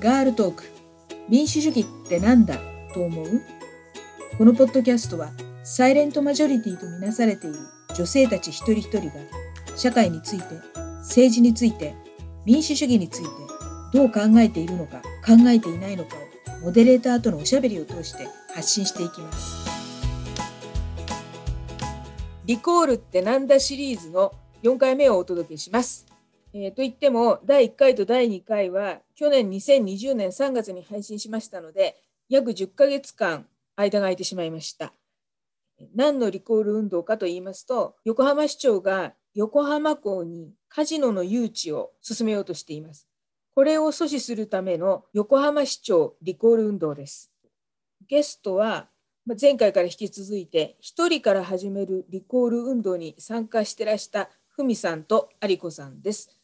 ガールトーク民主主義ってなんだ？と思う？このポッドキャストはサイレントマジョリティとみなされている女性たち一人一人が社会について政治について民主主義についてどう考えているのか考えていないのかをモデレーターとのおしゃべりを通して発信していきます。リコールってなんだシリーズの4回目をお届けします。えー、といっても第1回と第2回は去年2020年3月に配信しましたので約10ヶ月間間が空いてしまいました。何のリコール運動かと言いますと横浜市長が横浜港にカジノの誘致を進めようとしています。これを阻止するための横浜市長リコール運動です。ゲストは前回から引き続いて1人から始めるリコール運動に参加してらしたふみさんとありこさんです。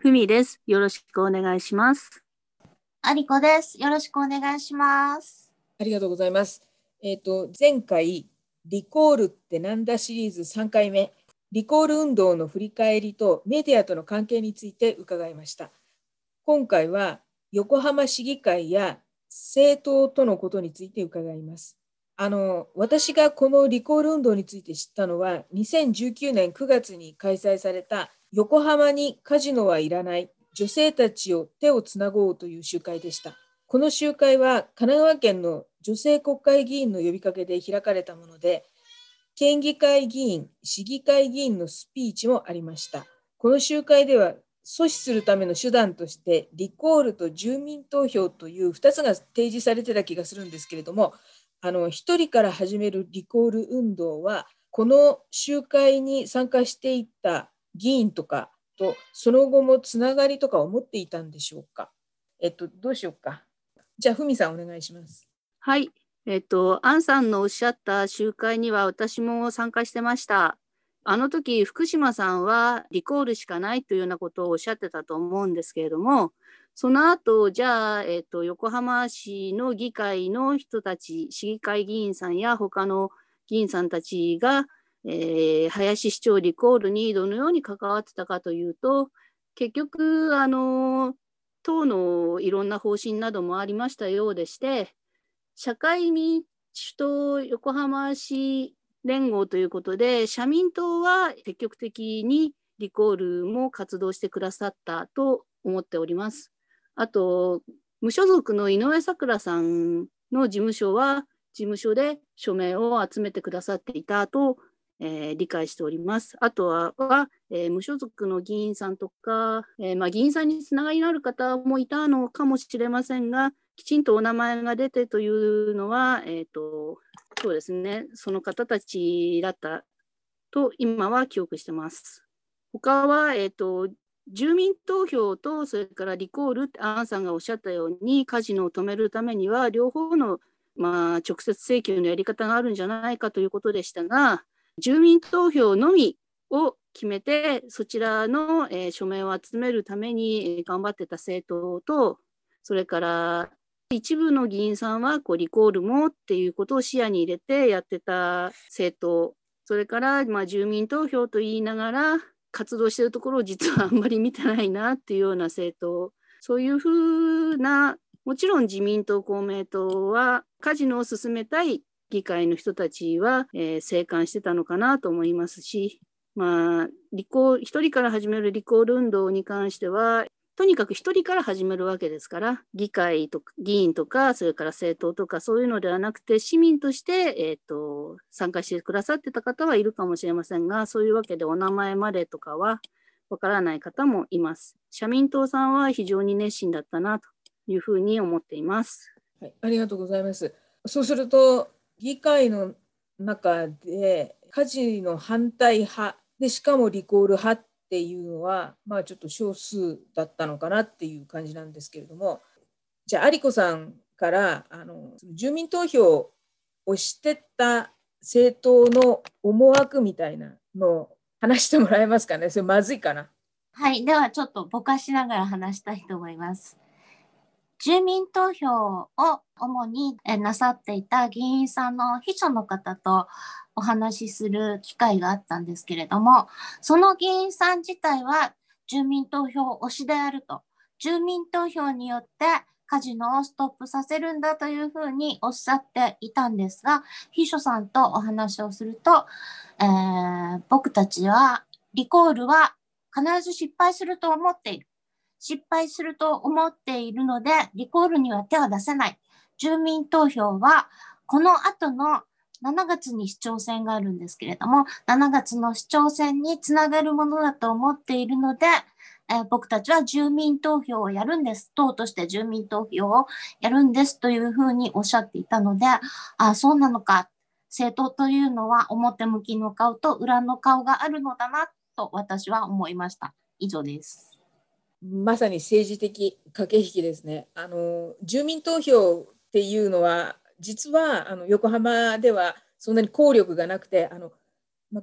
ふみです。よろしくお願いします。ありこです。よろしくお願いします。ありがとうございます。えっ、ー、と前回リコールってなんだシリーズ？3回目リコール運動の振り返りとメディアとの関係について伺いました。今回は横浜市議会や政党とのことについて伺います。あの私がこのリコール運動について知ったのは2019年9月に開催された横浜にカジノはいらない女性たちを手をつなごうという集会でした。この集会は神奈川県の女性国会議員の呼びかけで開かれたもので県議会議員、市議会議員のスピーチもありました。この集会では阻止するための手段としてリコールと住民投票という2つが提示されてた気がするんですけれどもあの1人から始めるリコール運動はこの集会に参加していった議員とかとその後もつながりとかを持っていたんでしょうか？えっとどうしようか？じゃあふみさんお願いします。はい。えっと、アンさんのおっしゃった集会には私も参加してました。あの時、福島さんはリコールしかないというようなことをおっしゃってたと思うんですけれども、その後、じゃあ、えっと、横浜市の議会の人たち、市議会議員さんや他の議員さんたちが、えー、林市長リコールにどのように関わってたかというと、結局、あの、党のいろんな方針などもありましたようでして、社会民主党横浜市連合ということで、社民党は積極的にリコールも活動してくださったと思っております。あと、無所属の井上咲楽さんの事務所は、事務所で署名を集めてくださっていたと、えー、理解しております。あとは、えー、無所属の議員さんとか、えー、まあ、議員さんにつながりのある方もいたのかもしれませんが、きちんとお名前が出てというのは、えーと、そうですね、その方たちだったと今は記憶してます。他は、えーと、住民投票とそれからリコールってアンさんがおっしゃったようにカジノを止めるためには両方の、まあ、直接請求のやり方があるんじゃないかということでしたが住民投票のみを決めてそちらの、えー、署名を集めるために頑張ってた政党とそれから一部の議員さんはこうリコールもっていうことを視野に入れてやってた政党、それからまあ住民投票と言いながら活動してるところを実は あんまり見てないなっていうような政党、そういうふうな、もちろん自民党、公明党はカジノを進めたい議会の人たちは、えー、静観してたのかなと思いますし、まあ、リコ一人から始めるリコール運動に関しては、とにかく一人から始めるわけですから、議会とか議員とか、それから政党とかそういうのではなくて、市民として、えーと、参加してくださってた方はいるかもしれませんが、そういうわけでお名前までとかはわからない方もいます。社民党さんは非常に熱心だったなというふうに思っています。はい、ありがとうございます。そうすると、議会の中で、家事の反対派で、しかもリコール派っていうのは、まあ、ちょっと少数だったのかなっていう感じなんですけれどもじゃあ有子さんからあの住民投票をしてた政党の思惑みたいなのを話してもらえますかね。それまずいかな。はい。ではちょっとぼかしながら話したいと思います。住民投票を主になさっていた議員さんの秘書の方とお話しする機会があったんですけれども、その議員さん自体は住民投票推しであると。住民投票によってカジノをストップさせるんだというふうにおっしゃっていたんですが、秘書さんとお話をすると、えー、僕たちはリコールは必ず失敗すると思っている。失敗すると思っているので、リコールには手は出せない。住民投票は、この後の7月に市長選があるんですけれども、7月の市長選につながるものだと思っているので、えー、僕たちは住民投票をやるんです。党として住民投票をやるんですというふうにおっしゃっていたので、あそうなのか。政党というのは表向きの顔と裏の顔があるのだなと私は思いました。以上です。まさに政治的駆け引きですね。あの住民投票っていうのは実はあの横浜ではそんなに効力がなくてあの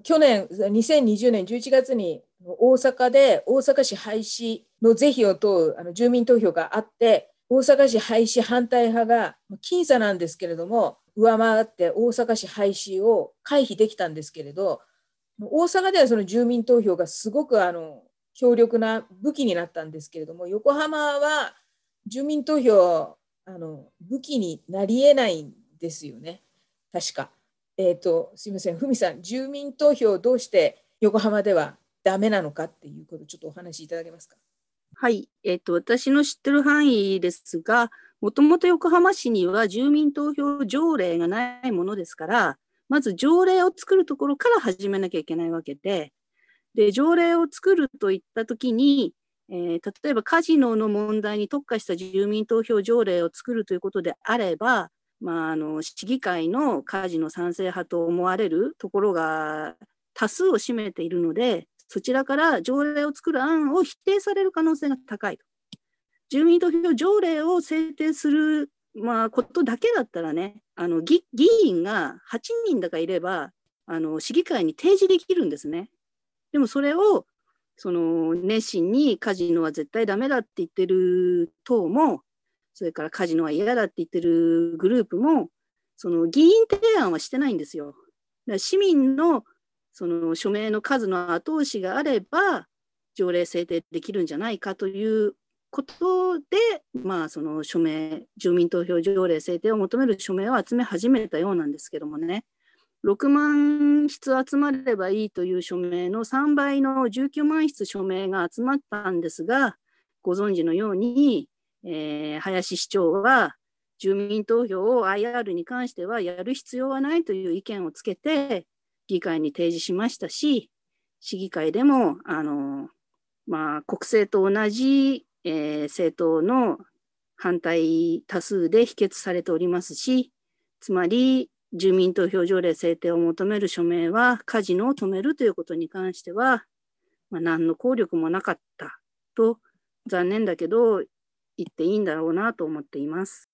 去年2020年11月に大阪で大阪市廃止の是非を問うあの住民投票があって大阪市廃止反対派が僅差なんですけれども上回って大阪市廃止を回避できたんですけれど大阪ではその住民投票がすごくあの強力な武器になったんですけれども横浜は住民投票あの武器になりえないんですよね確か。えっ、ー、とすみませんふみさん住民投票どうして横浜ではダメなのかっていうことちょっとお話しいただけますか？はい、えっ、ー、と私の知ってる範囲ですがもともと横浜市には住民投票条例がないものですからまず条例を作るところから始めなきゃいけないわけでで条例を作るといったときに、えー、例えばカジノの問題に特化した住民投票条例を作るということであれば、まあ、あの市議会のカジノ賛成派と思われるところが多数を占めているのでそちらから条例を作る案を否定される可能性が高いと。住民投票条例を制定する、まあ、ことだけだったらねあの議員が8人だかいればあの市議会に提示できるんですね。でもそれをその熱心にカジノは絶対ダメだって言ってる党もそれからカジノは嫌だって言ってるグループもその議員提案はしてないんですよ。だから市民のその署名の数の後押しがあれば条例制定できるんじゃないかということで、まあ、その署名住民投票条例制定を求める署名を集め始めたようなんですけどもね。6万筆集まればいいという署名の3倍の19万筆署名が集まったんですが、ご存知のように、えー、林市長は住民投票を IR に関してはやる必要はないという意見をつけて議会に提示しましたし、市議会でもあの、まあ、国政と同じ、えー、政党の反対多数で否決されておりますし、つまり住民投票条例制定を求める署名はカジノを止めるということに関しては、まあ、何の効力もなかったと残念だけど言っていいんだろうなと思っています。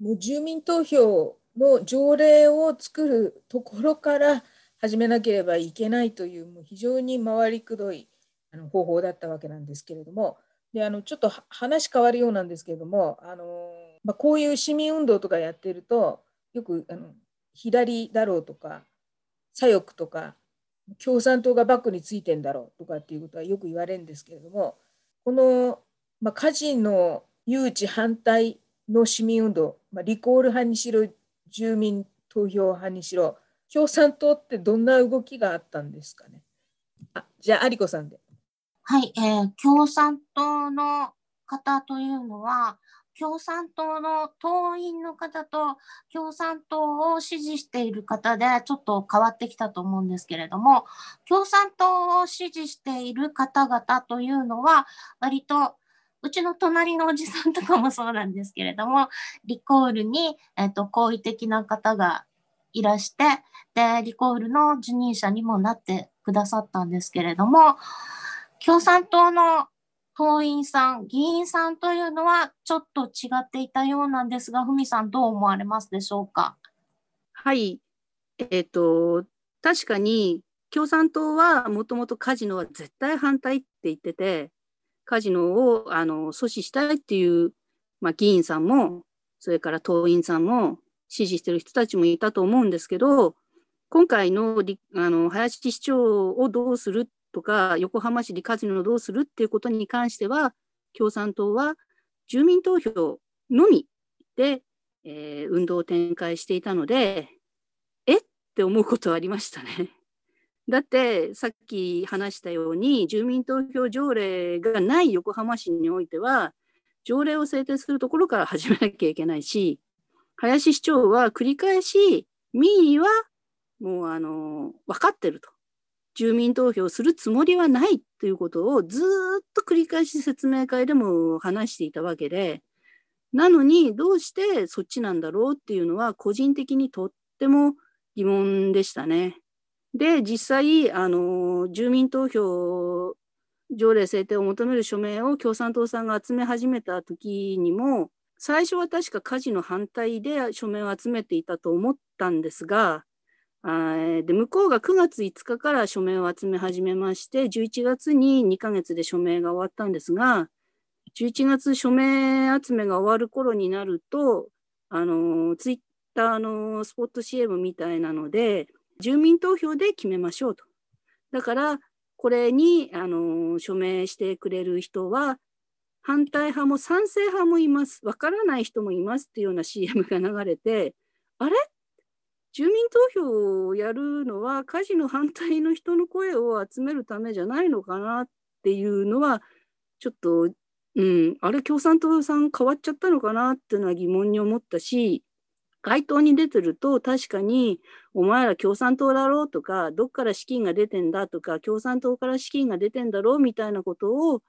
もう住民投票の条例を作るところから始めなければいけないというもう非常に回りくどいあの方法だったわけなんですけれどもであのちょっと話変わるようなんですけれどもあの、まあ、こういう市民運動とかやってるとよくあの左だろうとか左翼とか共産党がバックについてんだろうとかっていうことはよく言われるんですけれどもこの、まあ、カジノ誘致反対の市民運動、まあ、リコール派にしろ住民投票派にしろ共産党ってどんな動きがあったんですかね？あじゃあ有子さんで。はい、えー、共産党の方というのは共産党の党員の方と共産党を支持している方でちょっと変わってきたと思うんですけれども、共産党を支持している方々というのは、割とうちの隣のおじさんとかもそうなんですけれども、リコールに、えっと、好意的な方がいらして、で、リコールの受任者にもなってくださったんですけれども、共産党の党員さん、議員さんというのはちょっと違っていたようなんですが、ふみさん、どう思われますでしょうか？はい、えっ、ー、と、確かに共産党はもともとカジノは絶対反対って言ってて、カジノをあの阻止したいっていう、まあ、議員さんも、それから党員さんも支持してる人たちもいたと思うんですけど、今回のあの林市長をどうするとか横浜市でカジノをどうするっていうことに関しては共産党は住民投票のみで、えー、運動を展開していたので、えって思うことはありましたね。だってさっき話したように住民投票条例がない横浜市においては条例を制定するところから始めなきゃいけないし林市長は繰り返し民意はもうあの分かってると住民投票するつもりはないということをずっと繰り返し説明会でも話していたわけでなのにどうしてそっちなんだろうっていうのは個人的にとっても疑問でしたね。で、実際、あの、住民投票条例制定を求める署名を共産党さんが集め始めた時にも、最初は確か火事の反対で署名を集めていたと思ったんですが、あで向こうが9月5日から署名を集め始めまして、11月に2ヶ月で署名が終わったんですが、11月署名集めが終わる頃になると、あのツイッターのスポット CM みたいなので、住民投票で決めましょうと。だから、これにあの署名してくれる人は、反対派も賛成派もいます。わからない人もいますっていうような CM が流れて、あれ？住民投票をやるのは火事の反対の人の声を集めるためじゃないのかなっていうのは、ちょっと、うん、あれ共産党さん変わっちゃったのかなっていうのは疑問に思ったし、街頭に出てると確かにお前ら共産党だろうとかどっから資金が出てんだとか共産党から資金が出てんだろうみたいなことを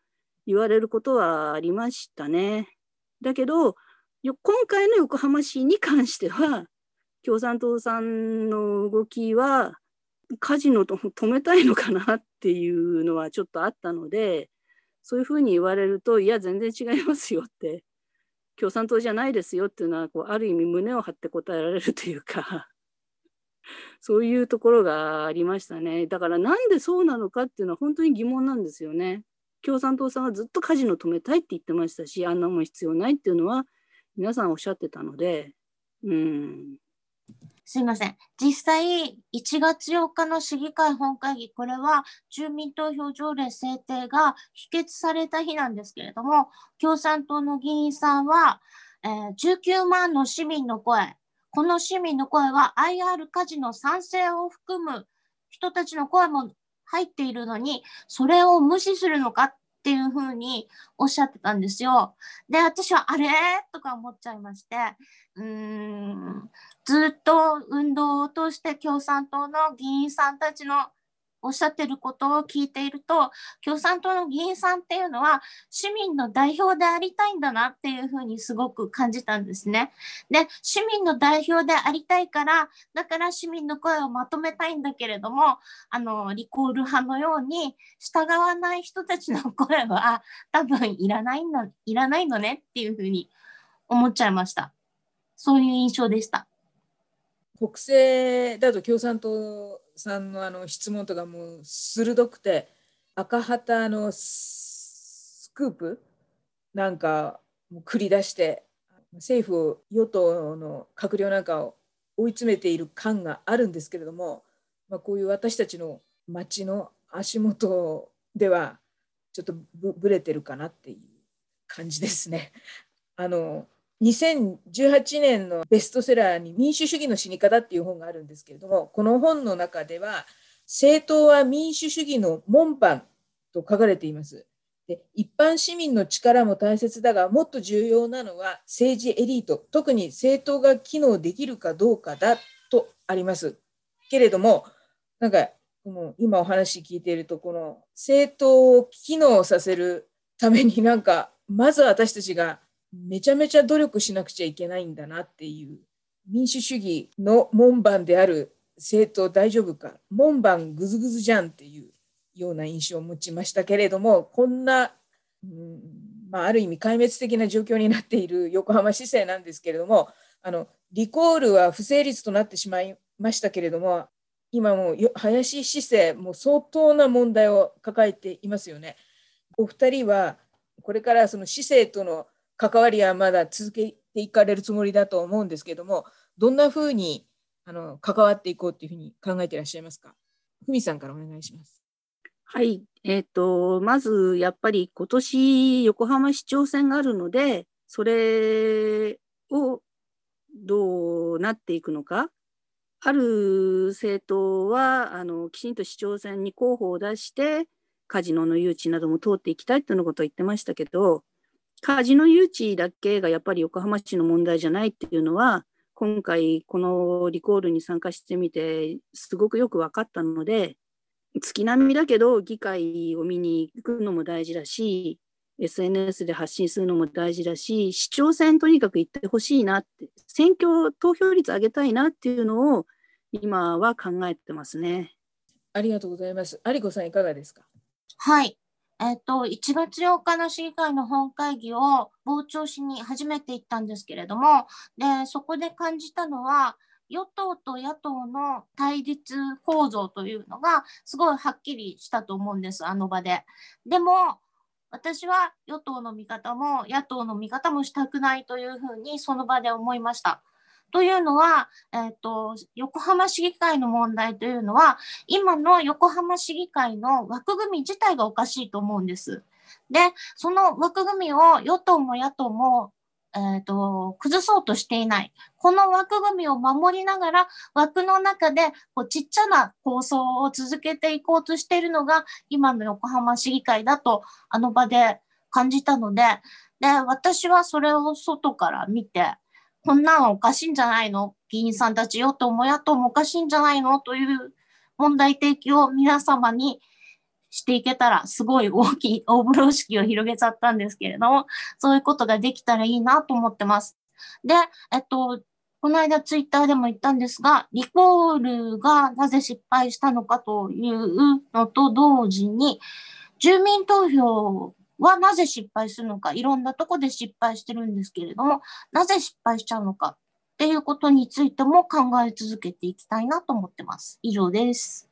言われることはありましたね。だけど今回の横浜市に関しては共産党さんの動きはカジノと止めたいのかなっていうのはちょっとあったのでそういうふうに言われるといや全然違いますよって共産党じゃないですよっていうのはこうある意味胸を張って答えられるというか そういうところがありましたねだからなんでそうなのかっていうのは本当に疑問なんですよね。共産党さんはずっとカジノ止めたいって言ってましたしあんなもん必要ないっていうのは皆さんおっしゃってたのでうんすいません。実際、1月8日の市議会本会議、これは住民投票条例制定が否決された日なんですけれども、共産党の議員さんは、えー、19万の市民の声、この市民の声は IR カジノ賛成を含む人たちの声も入っているのに、それを無視するのかっていうふうにおっしゃってたんですよ。で、私はあれ？とか思っちゃいまして、うーん、ずっと運動を通して共産党の議員さんたちのおっしゃってることを聞いていると共産党の議員さんっていうのは市民の代表でありたいんだなっていうふうにすごく感じたんですね。で市民の代表でありたいからだから市民の声をまとめたいんだけれどもあのリコール派のように従わない人たちの声は多分いらないのいらないのねっていうふうに思っちゃいました。そういう印象でした。国政だと共産党さんのあの質問とかも鋭くて赤旗のスクープなんか繰り出して政府与党の閣僚なんかを追い詰めている感があるんですけれども、まあ、こういう私たちの町の足元ではちょっとぶれてるかなっていう感じですね。あの2018年のベストセラーに民主主義の死に方っていう本があるんですけれども、この本の中では、政党は民主主義の門番と書かれています。で一般市民の力も大切だが、もっと重要なのは政治エリート、特に政党が機能できるかどうかだとあります。けれども、なんか、この今お話聞いていると、この政党を機能させるためになんか、まず私たちがめちゃめちゃ努力しなくちゃいけないんだなっていう民主主義の門番である政党大丈夫か門番ぐずぐずじゃんっていうような印象を持ちましたけれどもこんな、うんまあ、ある意味壊滅的な状況になっている横浜市政なんですけれどもあのリコールは不成立となってしまいましたけれども今も林市政も相当な問題を抱えていますよね。お二人はこれからその市政との関わりはまだ続けていかれるつもりだと思うんですけども、どんなふうにあの関わっていこうというふうに考えていらっしゃいますか？ふみさんからお願いします。はい、えーと、まずやっぱり今年横浜市長選があるので、それをどうなっていくのか。ある政党はあのきちんと市長選に候補を出してカジノの誘致なども通っていきたいということを言ってましたけどカジノ誘致だけがやっぱり横浜市の問題じゃないっていうのは今回このリコールに参加してみてすごくよく分かったので月並みだけど議会を見に行くのも大事だし SNS で発信するのも大事だし、市長選とにかく行ってほしいなって、選挙投票率上げたいなっていうのを今は考えてますね。ありがとうございます。有子さんいかがですか？はい。えっ、と、1月8日の市議会の本会議を傍聴しに初めて行ったんですけれども、で、そこで感じたのは、与党と野党の対立構造というのがすごいはっきりしたと思うんです、あの場で。でも、私は与党の味方も野党の味方もしたくないというふうにその場で思いました。というのは、えーと、横浜市議会の問題というのは今の横浜市議会の枠組み自体がおかしいと思うんです。で、その枠組みを与党も野党もえーと、崩そうとしていない。この枠組みを守りながら枠の中でこうちっちゃな構想を続けていこうとしているのが今の横浜市議会だとあの場で感じたので、で、私はそれを外から見て、こんなのおかしいんじゃないの？議員さんたちよともやともおかしいんじゃないの？という問題提起を皆様にしていけたら、すごい大きい 大風呂敷を広げちゃったんですけれども、そういうことができたらいいなと思ってます。で、えっと、この間ツイッターでも言ったんですが、リコールがなぜ失敗したのかというのと同時に、住民投票はなぜ失敗するのか、いろんなとこで失敗してるんですけれども、なぜ失敗しちゃうのかっていうことについても考え続けていきたいなと思ってます。以上です。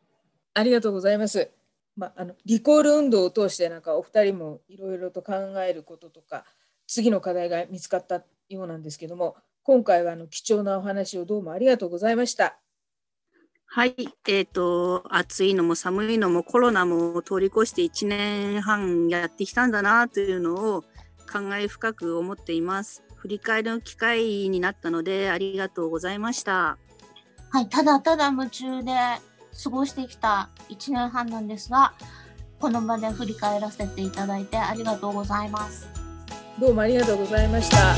ありがとうございます。まあ、あのリコール運動を通してなんかお二人もいろいろと考えることとか次の課題が見つかったようなんですけども今回はあの貴重なお話をどうもありがとうございました。はい、えーと、暑いのも寒いのもコロナも通り越して1年半やってきたんだなというのを考え深く思っています。振り返りの機会になったのでありがとうございました。はい、ただただ夢中で過ごしてきた1年半なんですが、この場で振り返らせていただいてありがとうございます。どうもありがとうございました。